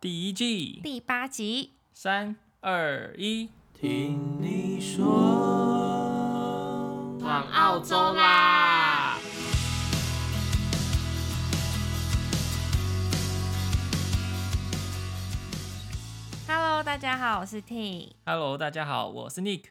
第一季第八集，三二一，听你说，往澳洲啦！Hello，大家好，我是 T。Hello，大家好，我是 Nick。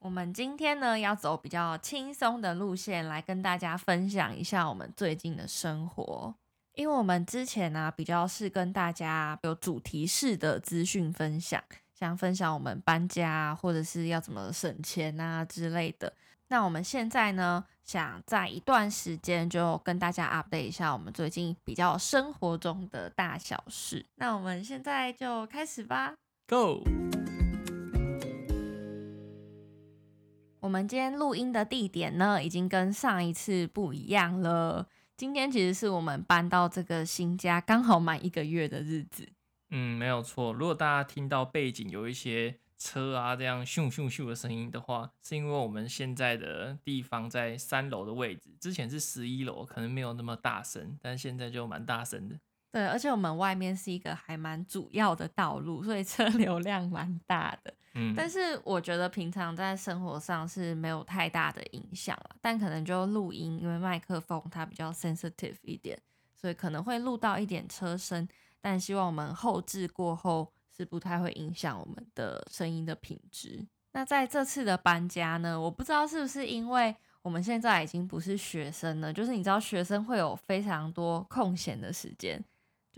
我们今天呢，要走比较轻松的路线，来跟大家分享一下我们最近的生活。因为我们之前呢、啊，比较是跟大家有主题式的资讯分享，像分享我们搬家或者是要怎么省钱啊之类的。那我们现在呢，想在一段时间就跟大家 update 一下我们最近比较生活中的大小事。那我们现在就开始吧，Go！我们今天录音的地点呢，已经跟上一次不一样了。今天其实是我们搬到这个新家刚好满一个月的日子。嗯，没有错。如果大家听到背景有一些车啊这样咻咻咻的声音的话，是因为我们现在的地方在三楼的位置，之前是十一楼，可能没有那么大声，但现在就蛮大声的。对，而且我们外面是一个还蛮主要的道路，所以车 流量蛮大的。嗯，但是我觉得平常在生活上是没有太大的影响了，但可能就录音，因为麦克风它比较 sensitive 一点，所以可能会录到一点车声。但希望我们后置过后是不太会影响我们的声音的品质。那在这次的搬家呢，我不知道是不是因为我们现在已经不是学生了，就是你知道学生会有非常多空闲的时间。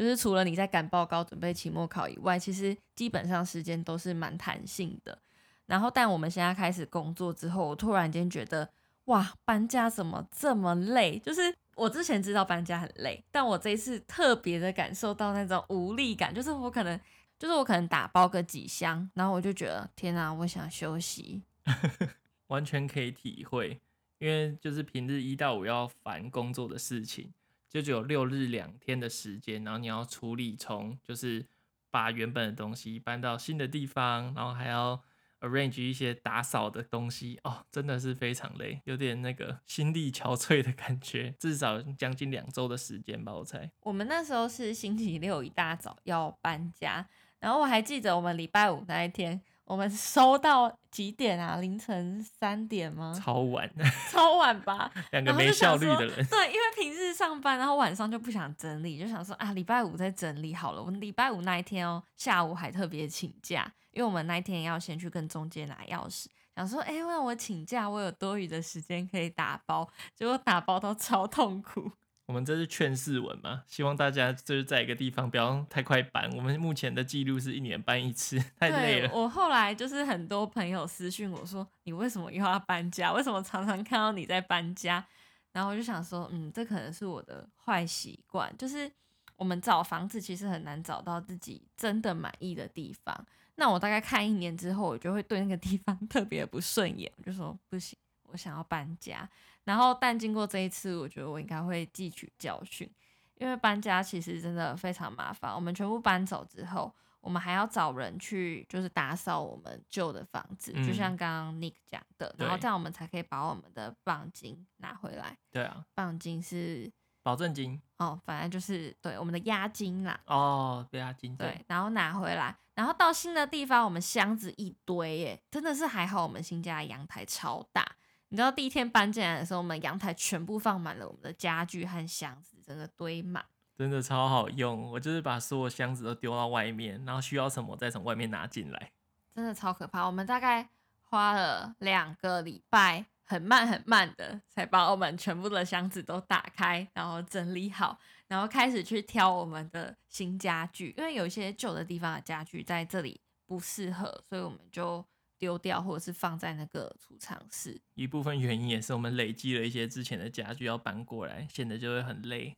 就是除了你在赶报告、准备期末考以外，其实基本上时间都是蛮弹性的。然后，但我们现在开始工作之后，我突然间觉得，哇，搬家怎么这么累？就是我之前知道搬家很累，但我这一次特别的感受到那种无力感。就是我可能，就是我可能打包个几箱，然后我就觉得，天哪，我想休息。完全可以体会，因为就是平日一到五要烦工作的事情。就只有六日两天的时间，然后你要处理从就是把原本的东西搬到新的地方，然后还要 arrange 一些打扫的东西，哦，真的是非常累，有点那个心力憔悴的感觉，至少将近两周的时间吧，我猜。我们那时候是星期六一大早要搬家，然后我还记得我们礼拜五那一天。我们收到几点啊？凌晨三点吗？超晚，超晚吧。两个没效率的人。对，因为平日上班，然后晚上就不想整理，就想说啊，礼拜五再整理好了。我们礼拜五那一天哦，下午还特别请假，因为我们那一天要先去跟中介拿钥匙，想说，哎，让我请假，我有多余的时间可以打包，结果打包都超痛苦。我们这是劝世文嘛，希望大家就是在一个地方不要太快搬。我们目前的记录是一年搬一次，太累了。我后来就是很多朋友私讯我说，你为什么又要搬家？为什么常常看到你在搬家？然后我就想说，嗯，这可能是我的坏习惯，就是我们找房子其实很难找到自己真的满意的地方。那我大概看一年之后，我就会对那个地方 特别不顺眼，我就说不行。我想要搬家，然后但经过这一次，我觉得我应该会汲取教训，因为搬家其实真的非常麻烦。我们全部搬走之后，我们还要找人去，就是打扫我们旧的房子，嗯、就像刚刚 Nick 讲的，然后这样我们才可以把我们的棒金拿回来。对啊，绑金是保证金哦，反正就是对我们的押金啦。哦，押金对，然后拿回来，然后到新的地方，我们箱子一堆耶，真的是还好，我们新家的阳台超大。你知道第一天搬进来的时候，我们阳台全部放满了我们的家具和箱子，整个堆满，真的超好用。我就是把所有箱子都丢到外面，然后需要什么再从外面拿进来，真的超可怕。我们大概花了两个礼拜，很慢很慢的才把我们全部的箱子都打开，然后整理好，然后开始去挑我们的新家具。因为有一些旧的地方的家具在这里不适合，所以我们就。丢掉，或者是放在那个储藏室。一部分原因也是我们累积了一些之前的家具要搬过来，显得就会很累。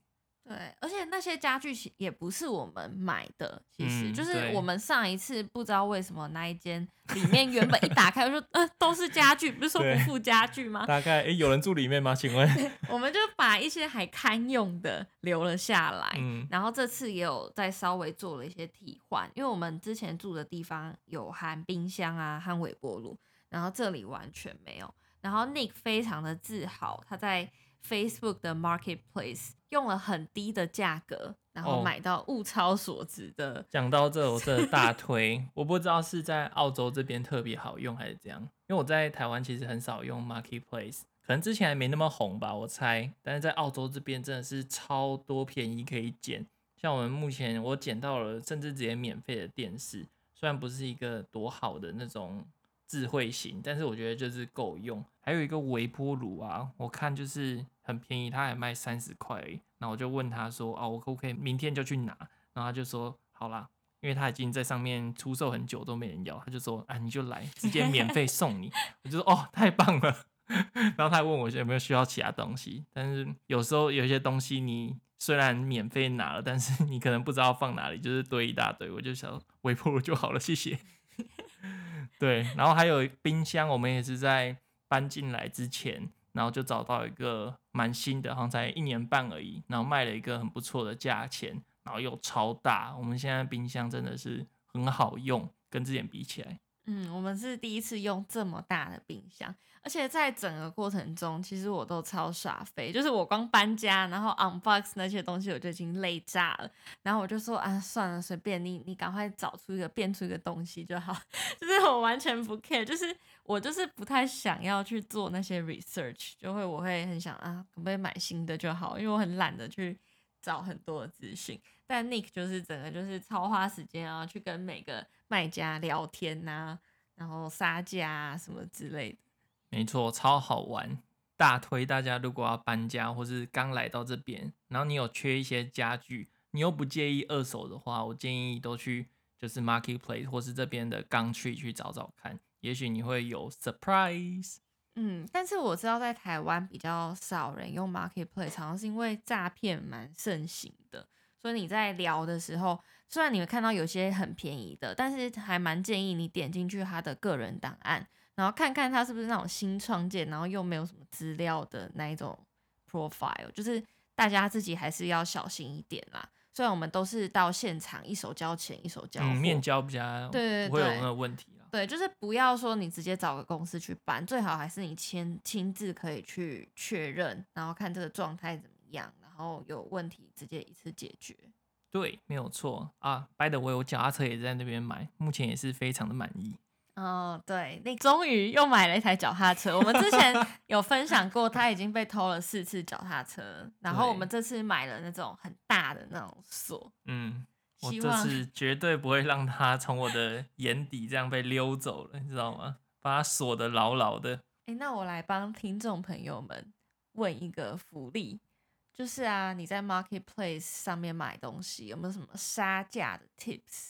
对，而且那些家具也不是我们买的，其实、嗯、就是我们上一次不知道为什么那一间里面原本一打开就说，呃，都是家具，不是说不附家具吗？大概诶、欸，有人住里面吗？请问？我们就把一些还堪用的留了下来，嗯、然后这次也有再稍微做了一些替换，因为我们之前住的地方有含冰箱啊和微波炉，然后这里完全没有。然后 Nick 非常的自豪，他在。Facebook 的 Marketplace 用了很低的价格然后买到物超所值的。讲、哦、到这，我真的大推，我不知道是在澳洲这边特别好用还是怎样，因为我在台湾其实很少用 Marketplace，可能之前还没那么红吧，我猜。但是在澳洲这边真的是超多便宜可以捡，像我们目前我捡到了，甚至直接免费的电视，虽然不是一个多好的那种。智慧型，但是我觉得就是够用。还有一个微波炉啊，我看就是很便宜，他还卖三十块。那我就问他说：“哦，我可不可以明天就去拿？”然后他就说：“好啦，因为他已经在上面出售很久都没人要，他就说：‘啊，你就来，直接免费送你。’我就说：‘哦，太棒了。’然后他还问我有没有需要其他东西。但是有时候有些东西你虽然免费拿了，但是你可能不知道放哪里，就是堆一大堆。我就想微波炉就好了，谢谢。”对，然后还有冰箱，我们也是在搬进来之前，然后就找到一个蛮新的，好像才一年半而已，然后卖了一个很不错的价钱，然后又超大。我们现在冰箱真的是很好用，跟之前比起来。嗯，我们是第一次用这么大的冰箱，而且在整个过程中，其实我都超耍废，就是我光搬家，然后 unbox 那些东西，我就已经累炸了。然后我就说啊，算了，随便你，你赶快找出一个变出一个东西就好。就是我完全不 care，就是我就是不太想要去做那些 research，就会我会很想啊，可不可以买新的就好，因为我很懒得去找很多的资讯。但 Nick 就是整个就是超花时间啊，去跟每个。卖家聊天呐、啊，然后杀价啊什么之类的，没错，超好玩，大推大家如果要搬家或是刚来到这边，然后你有缺一些家具，你又不介意二手的话，我建议都去就是 Marketplace 或是这边的 Gumtree 去找找看，也许你会有 surprise。嗯，但是我知道在台湾比较少人用 Marketplace，好像是因为诈骗蛮盛行的，所以你在聊的时候。虽然你会看到有些很便宜的，但是还蛮建议你点进去他的个人档案，然后看看他是不是那种新创建，然后又没有什么资料的那一种 profile，就是大家自己还是要小心一点啦。虽然我们都是到现场一手交钱一手交货，嗯，面交比较对，不会有那个问题啦。对，就是不要说你直接找个公司去办，最好还是你亲亲自可以去确认，然后看这个状态怎么样，然后有问题直接一次解决。对，没有错啊。By the way，我脚踏车也在那边买，目前也是非常的满意。哦，对，那终于又买了一台脚踏车。我们之前 有分享过，他已经被偷了四次脚踏车，然后我们这次买了那种很大的那种锁。嗯，我这次 绝对不会让他从我的眼底这样被溜走了，你知道吗？把它锁得牢牢的。哎，那我来帮听众朋友们问一个福利。就是啊，你在 Marketplace 上面买东西有没有什么杀价的 Tips？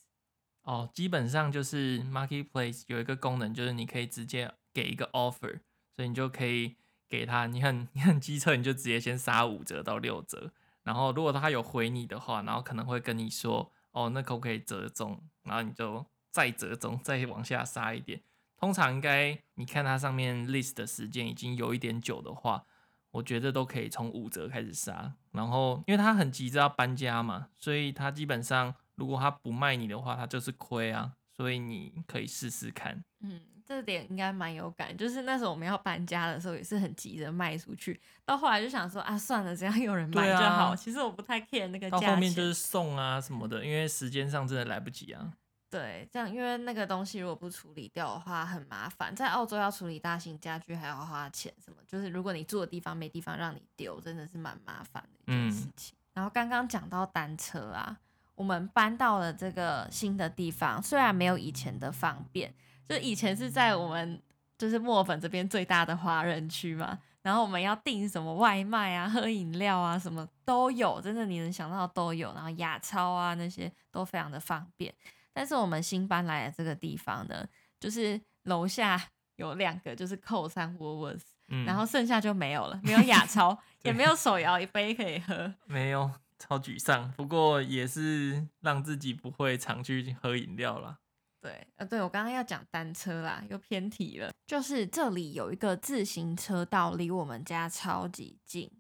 哦，基本上就是 Marketplace 有一个功能，就是你可以直接给一个 offer，所以你就可以给他，你很你很机车，你就直接先杀五折到六折，然后如果他有回你的话，然后可能会跟你说，哦，那可不可以折中？然后你就再折中，再往下杀一点。通常应该你看它上面 list 的时间已经有一点久的话。我觉得都可以从五折开始杀，然后因为他很急着要搬家嘛，所以他基本上如果他不卖你的话，他就是亏啊，所以你可以试试看。嗯，这点应该蛮有感，就是那时候我们要搬家的时候也是很急着卖出去，到后来就想说啊，算了，只要有人买就好。啊、其实我不太 care 那个价钱。到后面就是送啊什么的，因为时间上真的来不及啊。对，这样因为那个东西如果不处理掉的话很麻烦，在澳洲要处理大型家具还要花钱，什么就是如果你住的地方没地方让你丢，真的是蛮麻烦的一件事情。嗯、然后刚刚讲到单车啊，我们搬到了这个新的地方，虽然没有以前的方便，就以前是在我们就是墨尔本这边最大的华人区嘛，然后我们要订什么外卖啊、喝饮料啊，什么都有，真的你能想到都有，然后亚超啊那些都非常的方便。但是我们新搬来的这个地方呢，就是楼下 有两个，就是 Coles 和 Woolworths，嗯，然后剩下就没有了，没有 雅超，也没有手摇一杯可以喝，没有，超沮丧。不过也是让自己不会常去喝饮料啦。对，呃，对我刚刚要讲单车啦，又偏题了。就是这里有一个自行车道，离我们家超级近。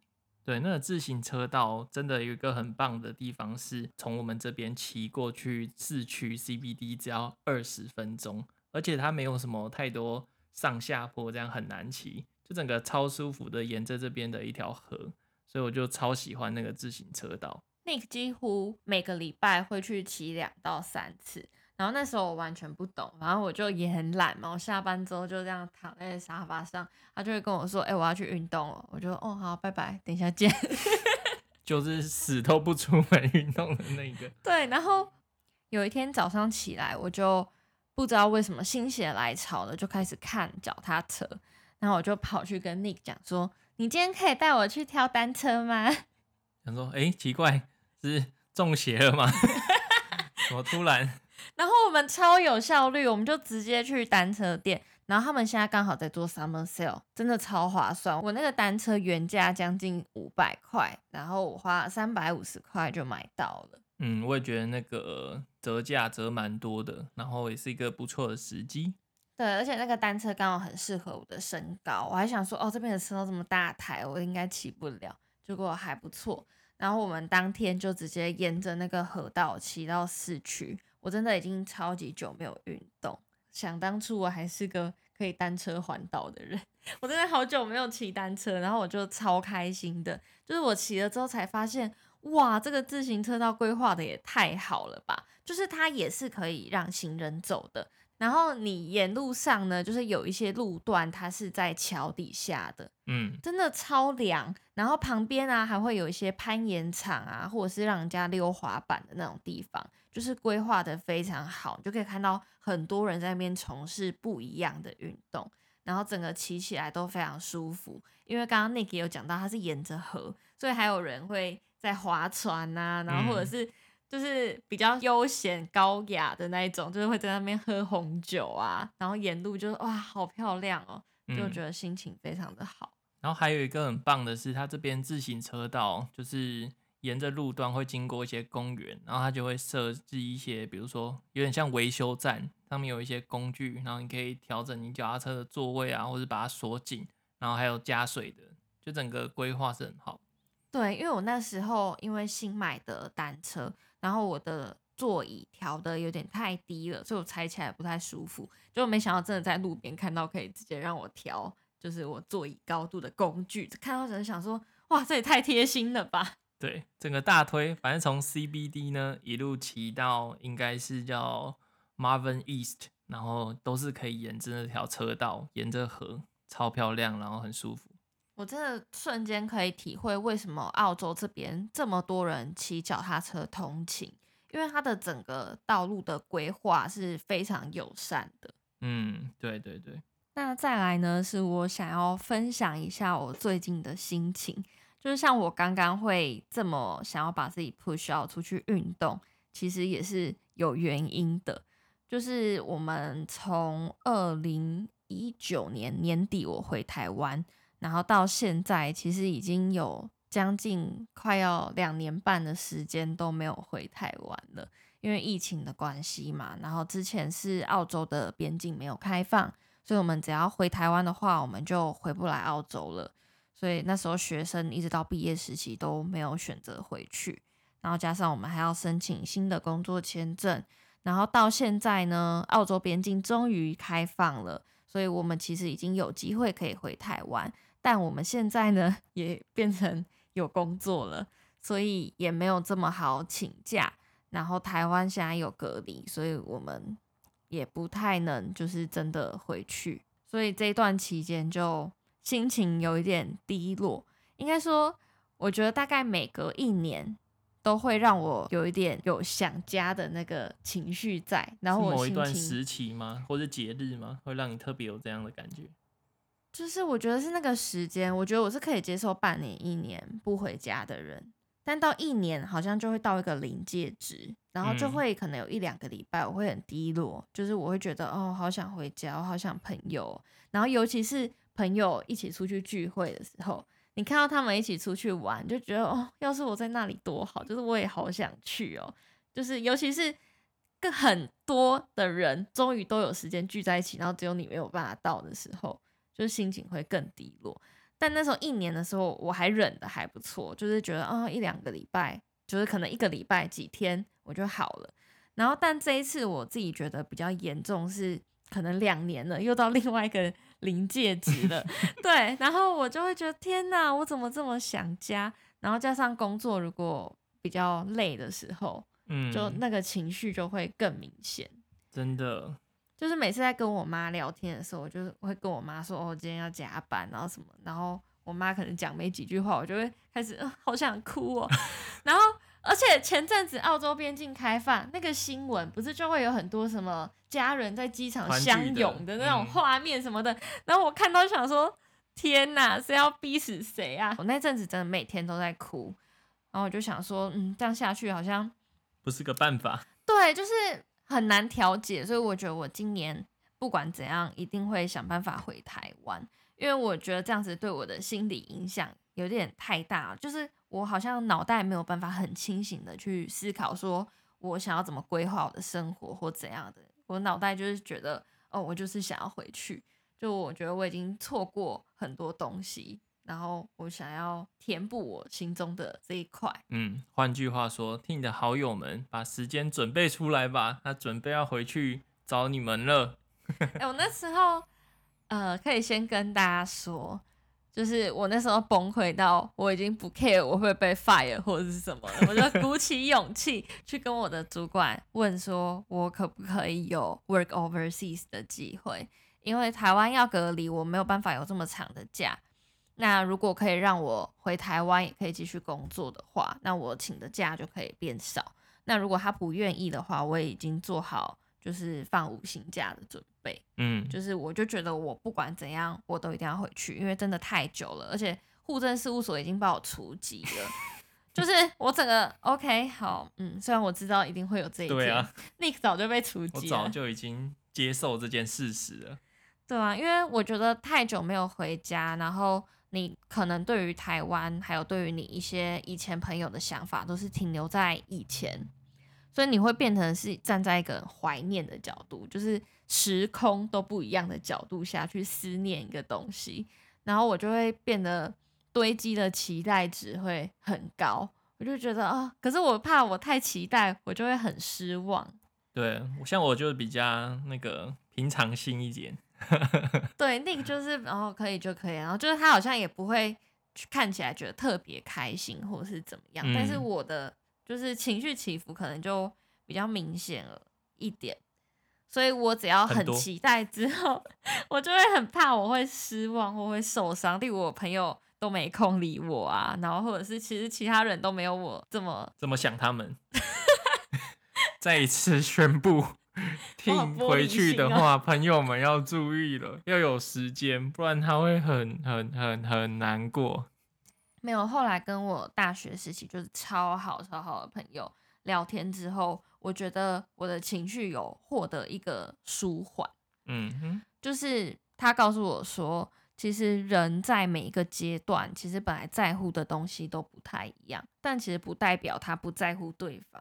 对，那个自行车道真的有一个很棒的地方，是从我们这边骑过去市区 CBD 只要二十分钟，而且它没有什么太多上下坡，这样很难骑，就整个超舒服的沿着这边的一条河，所以我就超喜欢那个自行车道。Nick 几乎每个礼拜会去骑两到三次。然后那时候我完全不懂，然后我就也很懒嘛，我下班之后就这样躺在沙发上，他就会跟我说：“哎、欸，我要去运动了。”我就说：“哦，好，拜拜，等一下见。”就是死都不出门运动的那个。对，然后有一天早上起来，我就不知道为什么心血来潮的就开始看脚踏车，然后我就跑去跟 Nick 讲说：“你今天可以带我去挑单车吗？”想说：“哎、欸，奇怪，是中邪了吗？怎么突然？” 然后我们超有效率，我们就直接去单车店。然后他们现在刚好在做 summer sale，真的超划算。我那个单车原价将近五百块，然后我花三百五十块就买到了。嗯，我也觉得那个折价折蛮多的，然后也是一个不错的时机。对，而且那个单车刚好很适合我的身高。我还想说，哦，这边的车都这么大台，我应该骑不了。结果还不错。然后我们当天就直接沿着那个河道骑到市区。我真的已经超级久没有运动，想当初我还是个可以单车环岛的人，我真的好久没有骑单车，然后我就超开心的，就是我骑了之后才发现，哇，这个自行车道规划的也太好了吧，就是它也是可以让行人走的。然后你沿路上呢，就是有一些路段，它是在桥底下的，嗯，真的超凉。然后旁边啊，还会有一些攀岩场啊，或者是让人家溜滑板的那种地方，就是规划的非常好，就可以看到很多人在那边从事不一样的运动，然后整个骑起来都非常舒服。因为刚刚 Nick 有讲到，它是沿着河，所以还有人会在划船啊，然后或者是。就是比较悠闲高雅的那一种，就是会在那边喝红酒啊，然后沿路就是哇，好漂亮哦，就觉得心情非常的好。嗯。然后还有一个很棒的是，它这边自行车道就是沿着路段会经过一些公园，然后它就会设置一些，比如说有点像维修站，上面有一些工具，然后你可以调整你脚踏车的座位啊，或者把它锁紧，然后还有加水的，就整个规划是很好。对，因为我那时候因为新买的单车。然后我的座椅调的有点太低了，所以我踩起来不太舒服。就没想到真的在路边看到可以直接让我调，就是我座椅高度的工具。看到人想说，哇，这也太贴心了吧？对，整个大推，反正从 CBD 呢一路骑到应该是叫 Marvin East，然后都是可以沿着那条车道，沿着河，超漂亮，然后很舒服。我真的瞬间可以体会为什么澳洲这边这么多人骑脚踏车通勤，因为它的整个道路的规划是非常友善的。嗯，对对对。那再来呢，是我想要分享一下我最近的心情，就是像我刚刚会这么想要把自己 push out 出去运动，其实也是有原因的。就是我们从二零一九年年底我回台湾。然后到现在，其实已经有将近快要两年半的时间都没有回台湾了，因为疫情的关系嘛。然后之前是澳洲的边境没有开放，所以我们只要回台湾的话，我们就回不来澳洲了。所以那时候学生一直到毕业时期都没有选择回去。然后加上我们还要申请新的工作签证，然后到现在呢，澳洲边境终于开放了，所以我们其实已经有机会可以回台湾。但我们现在呢，也变成有工作了，所以也没有这么好请假。然后台湾现在有隔离，所以我们也不太能就是真的回去。所以这段期间就心情有一点低落。应该说，我觉得大概每隔一年都会让我有一点有想家的那个情绪在。然后我某一段时期吗？或者节日吗？会让你特别有这样的感觉？就是我觉得是那个时间，我觉得我是可以接受半年、一年不回家的人，但到一年好像就会到一个临界值，然后就会可能有一两个礼拜我会很低落，就是我会觉得哦，好想回家，我好想朋友，然后尤其是朋友一起出去聚会的时候，你看到他们一起出去玩，就觉得哦，要是我在那里多好，就是我也好想去哦，就是尤其是跟很多的人终于都有时间聚在一起，然后只有你没有办法到的时候。就是心情会更低落，但那时候一年的时候我还忍得还不错，就是觉得啊、哦、一两个礼拜，就是可能一个礼拜几天我就好了。然后但这一次我自己觉得比较严重，是可能两年了，又到另外一个临界值了。对，然后我就会觉得天哪，我怎么这么想家？然后加上工作如果比较累的时候，嗯，就那个情绪就会更明显。真的，就是每次在跟我妈聊天的时候，我就会跟我妈说：“哦，今天要加班，然后什么。”然后我妈可能讲没几句话，我就会开始，呃，好想哭哦。然后，而且前阵子澳洲边境开放那个新闻，不是就会有很多什么家人在机场相拥的那种画面什么的。然后我看到想说：“天哪，是要逼死谁啊？”我那阵子真的每天都在哭。然后我就想说，嗯，这样下去好像不是个办法。对，就是很难调节，所以我觉得我今年不管怎样，一定会想办法回台湾，因为我觉得这样子对我的心理影响有点太大，就是我好像脑袋没有办法很清醒的去思考，说我想要怎么规划我的生活或怎样的，我脑袋就是觉得，哦，我就是想要回去，就我觉得我已经错过很多东西。然后我想要填补我心中的这一块。嗯，换句话说，替你的好友们把时间准备出来吧，他准备要回去找你们了。哎，我那时候，呃，可以先跟大家说，就是我那时候崩溃到我已经不 care 我会被 fire 或者是什么了，我就鼓起勇气 去跟我的主管问说，我可不可以有 work overseas 的机会？因为台湾要隔离，我没有办法有这么长的假。那如果可以让我回台湾，也可以继续工作的话，那我请的假就可以变少。那如果他不愿意的话，我也已经做好就是放五薪假的准备。嗯，就是我就觉得我不管怎样，我都一定要回去，因为真的太久了，而且户政事务所已经把我除籍了。就是我整个 OK 好，嗯，虽然我知道一定会有这一天，对啊，Nick 早就被除籍了，我早就已经接受这件事实了。对啊，因为我觉得太久没有回家，然后。你可能对于台湾，还有对于你一些以前朋友的想法，都是停留在以前，所以你会变成是站在一个怀念的角度，就是时空都不一样的角度下去思念一个东西，然后我就会变得堆积的期待值会很高，我就觉得啊，可是我怕我太期待，我就会很失望。对，像我就比较那个平常心一点。对，那个就是，然后可以就可以，然后就是他好像也不会看起来觉得特别开心或者是怎么样，嗯、但是我的就是情绪起伏可能就比较明显了一点，所以我只要很期待之后，我就会很怕我会失望或会受伤，例如我朋友都没空理我啊，然后或者是其实其他人都没有我这么这么想他们，再一次宣布。听回去的话，朋友们要注意了，要有时间，不然他会很很很很难过。没有，后来跟我大学时期就是超好超好的朋友聊天之后，我觉得我的情绪有获得一个舒缓。嗯哼，就是他告诉我说，其实人在每一个阶段，其实本来在乎的东西都不太一样，但其实不代表他不在乎对方。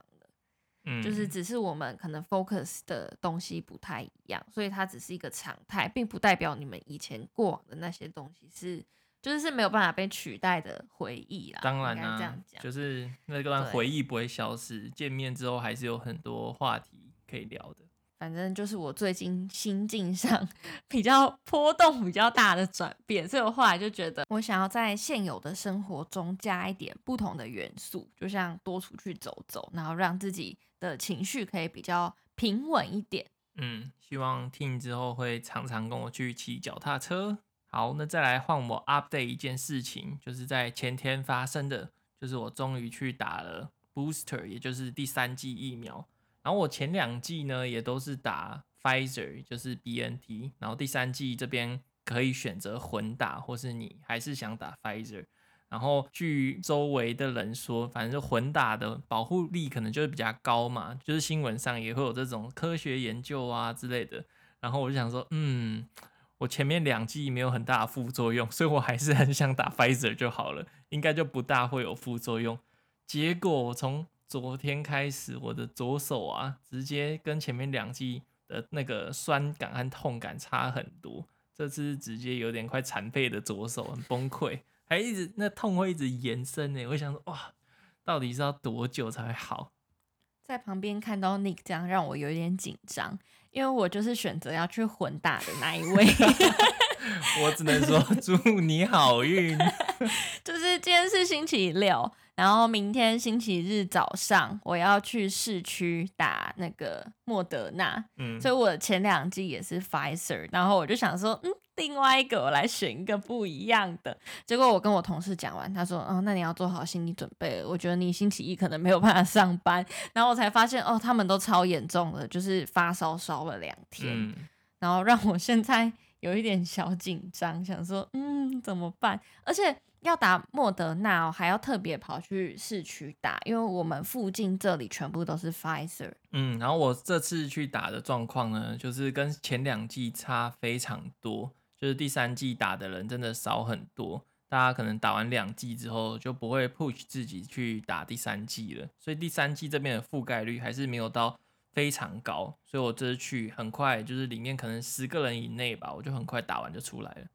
嗯，就是只是我们可能 focus 的东西不太一样，所以它只是一个常态，并不代表你们以前过往的那些东西是，就是是没有办法被取代的回忆啦。当然啦，这样讲，就是那段回忆不会消失，见面之后还是有很多话题可以聊的。反正就是我最近心境上比较波动比较大的转变，所以我后来就觉得，我想要在现有的生活中加一点不同的元素，就像多出去走走，然后让自己的情绪可以比较平稳一点。嗯，希望听之后会常常跟我去骑脚踏车。好，那再来换我 update 一件事情，就是在前天发生的，就是我终于去打了 booster，也就是第三剂疫苗。然后我前两剂呢也都是打 Pfizer，就是 BNT，然后第三剂这边可以选择混打，或是你还是想打 Pfizer。然后据周围的人说，反正就混打的保护力可能就是比较高嘛，就是新闻上也会有这种科学研究啊之类的。然后我就想说，嗯，我前面两剂没有很大的副作用，所以我还是很想打 Pfizer 就好了，应该就不大会有副作用。结果我从昨天开始，我的左手啊，直接跟前面两剂的那个酸感和痛感差很多。这次直接有点快残废的左手，很崩溃，还一直那痛会一直延伸呢。我想说，哇，到底是要多久才会好？在旁边看到 Nick 这样，让我有一点紧张，因为我就是选择要去混打的那一位。我只能说祝你好运。就是今天是星期六。然后明天星期日早上我要去市区打那个莫德纳，嗯，所以我前两季也是 Pfizer，然后我就想说，嗯，另外一个我来选一个不一样的。结果我跟我同事讲完，他说，哦，那你要做好心理准备，我觉得你星期一可能没有办法上班。然后我才发现，哦，他们都超严重的，就是发烧烧了两天，嗯，然后让我现在有一点小紧张，想说，嗯，怎么办？而且。要打莫德纳哦，还要特别跑去市区打，因为我们附近这里全部都是 Pfizer。嗯，然后我这次去打的状况呢，就是跟前两季差非常多，就是第三季打的人真的少很多，大家可能打完两季之后就不会 push 自己去打第三季了，所以第三季这边的覆盖率还是没有到非常高，所以我这次去很快，就是里面可能十个人以内吧，我就很快打完就出来了。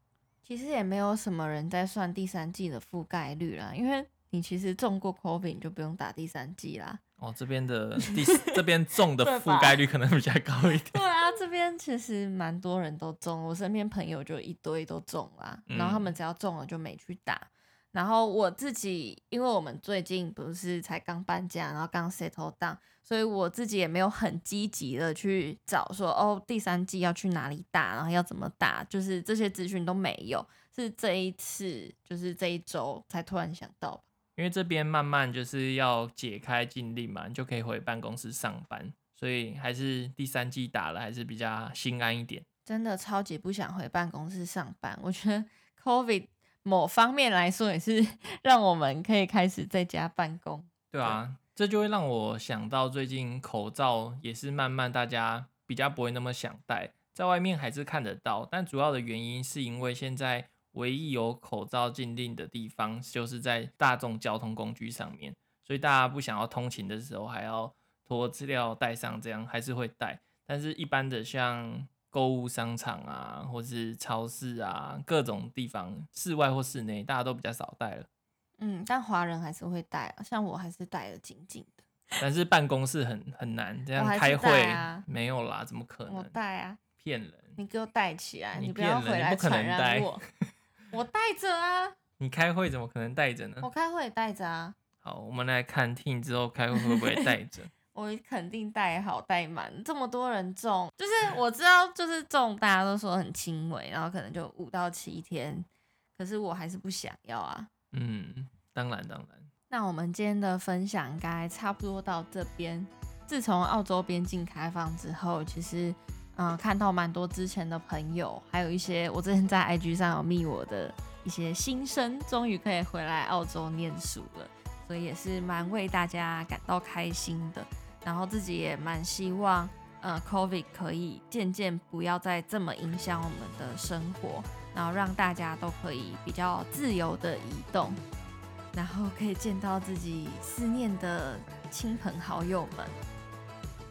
其实也没有什么人在算第三季的覆盖率啦，因为你其实中过 COVID 你就不用打第三季啦。哦，这边的第这边中的覆盖率可能比较高一点。这边其实蛮多人都中，我身边朋友就一堆都中啦，然后他们只要中了就没去打。嗯然后我自己，因为我们最近不是才刚搬家，然后刚 settle down，所以我自己也没有很积极的去找说哦，第三季要去哪里打，然后要怎么打，就是这些资讯都没有，是这一次就是这一周才突然想到。因为这边慢慢就是要解开禁令嘛，你就可以回办公室上班，所以还是第三季打了还是比较心安一点。真的超级不想回办公室上班，我觉得 COVID。某方面来说，也是 让我们可以开始在家办公。对啊，这就会让我想到最近口罩也是慢慢大家比较不会那么想戴，在外面还是看得到，但主要的原因是因为现在唯一有口罩禁令的地方就是在大众交通工具上面，所以大家不想要通勤的时候还要脱资料带上，这样还是会带。但是一般的像购物商场啊，或是超市啊，各种地方，室外或室内，大家都比较少带了。嗯，但华人还是会带啊，像我还是带的紧紧的。但是办公室很很难这样开会，啊、没有啦，怎么可能？我带啊，骗人！你给我带起来，你不要回来传染我。我带着啊。你开会怎么可能带着呢？我开会也戴着啊。好，我们来看 Ting 之后开会会不会带着。我肯定带好带满，这么多人中，就是我知道，就是中，大家都说很轻微，然后可能就五到七天，可是我还是不想要啊。嗯，当然当然。那我们今天的分享应该差不多到这边。自从澳洲边境开放之后，其实嗯、呃，看到蛮多之前的朋友，还有一些我之前在 IG 上有密我的一些新生，终于可以回来澳洲念书了，所以也是蛮为大家感到开心的。然后自己也蛮希望，呃，COVID 可以渐渐不要再这么影响我们的生活，然后让大家都可以比较自由的移动，然后可以见到自己思念的亲朋好友们。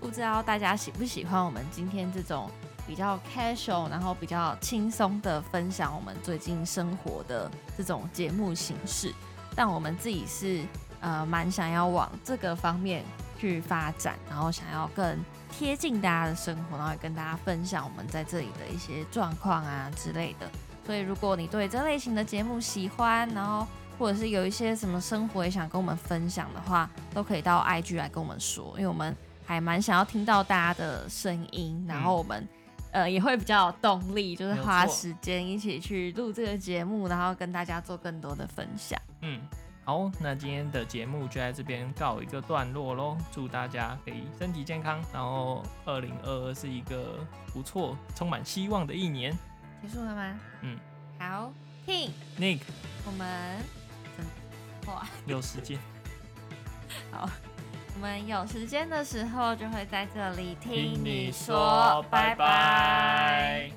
不知道大家喜不喜欢我们今天这种比较 casual，然后比较轻松的分享我们最近生活的这种节目形式，但我们自己是呃蛮想要往这个方面。去发展，然后想要更贴近大家的生活，然后也跟大家分享我们在这里的一些状况啊之类的。所以，如果你对这类型的节目喜欢，然后或者是有一些什么生活也想跟我们分享的话，都可以到 IG 来跟我们说，因为我们还蛮想要听到大家的声音，然后我们、嗯、呃也会比较有动力，就是花时间一起去录这个节目，然后跟大家做更多的分享。嗯。好，那今天的节目就在这边告一个段落喽。祝大家可以身体健康，然后二零二二是一个不错、充满希望的一年。结束了吗？嗯。好，King Nick，我们哇有时间。好，我们有时间的时候就会在这里听你说，拜拜。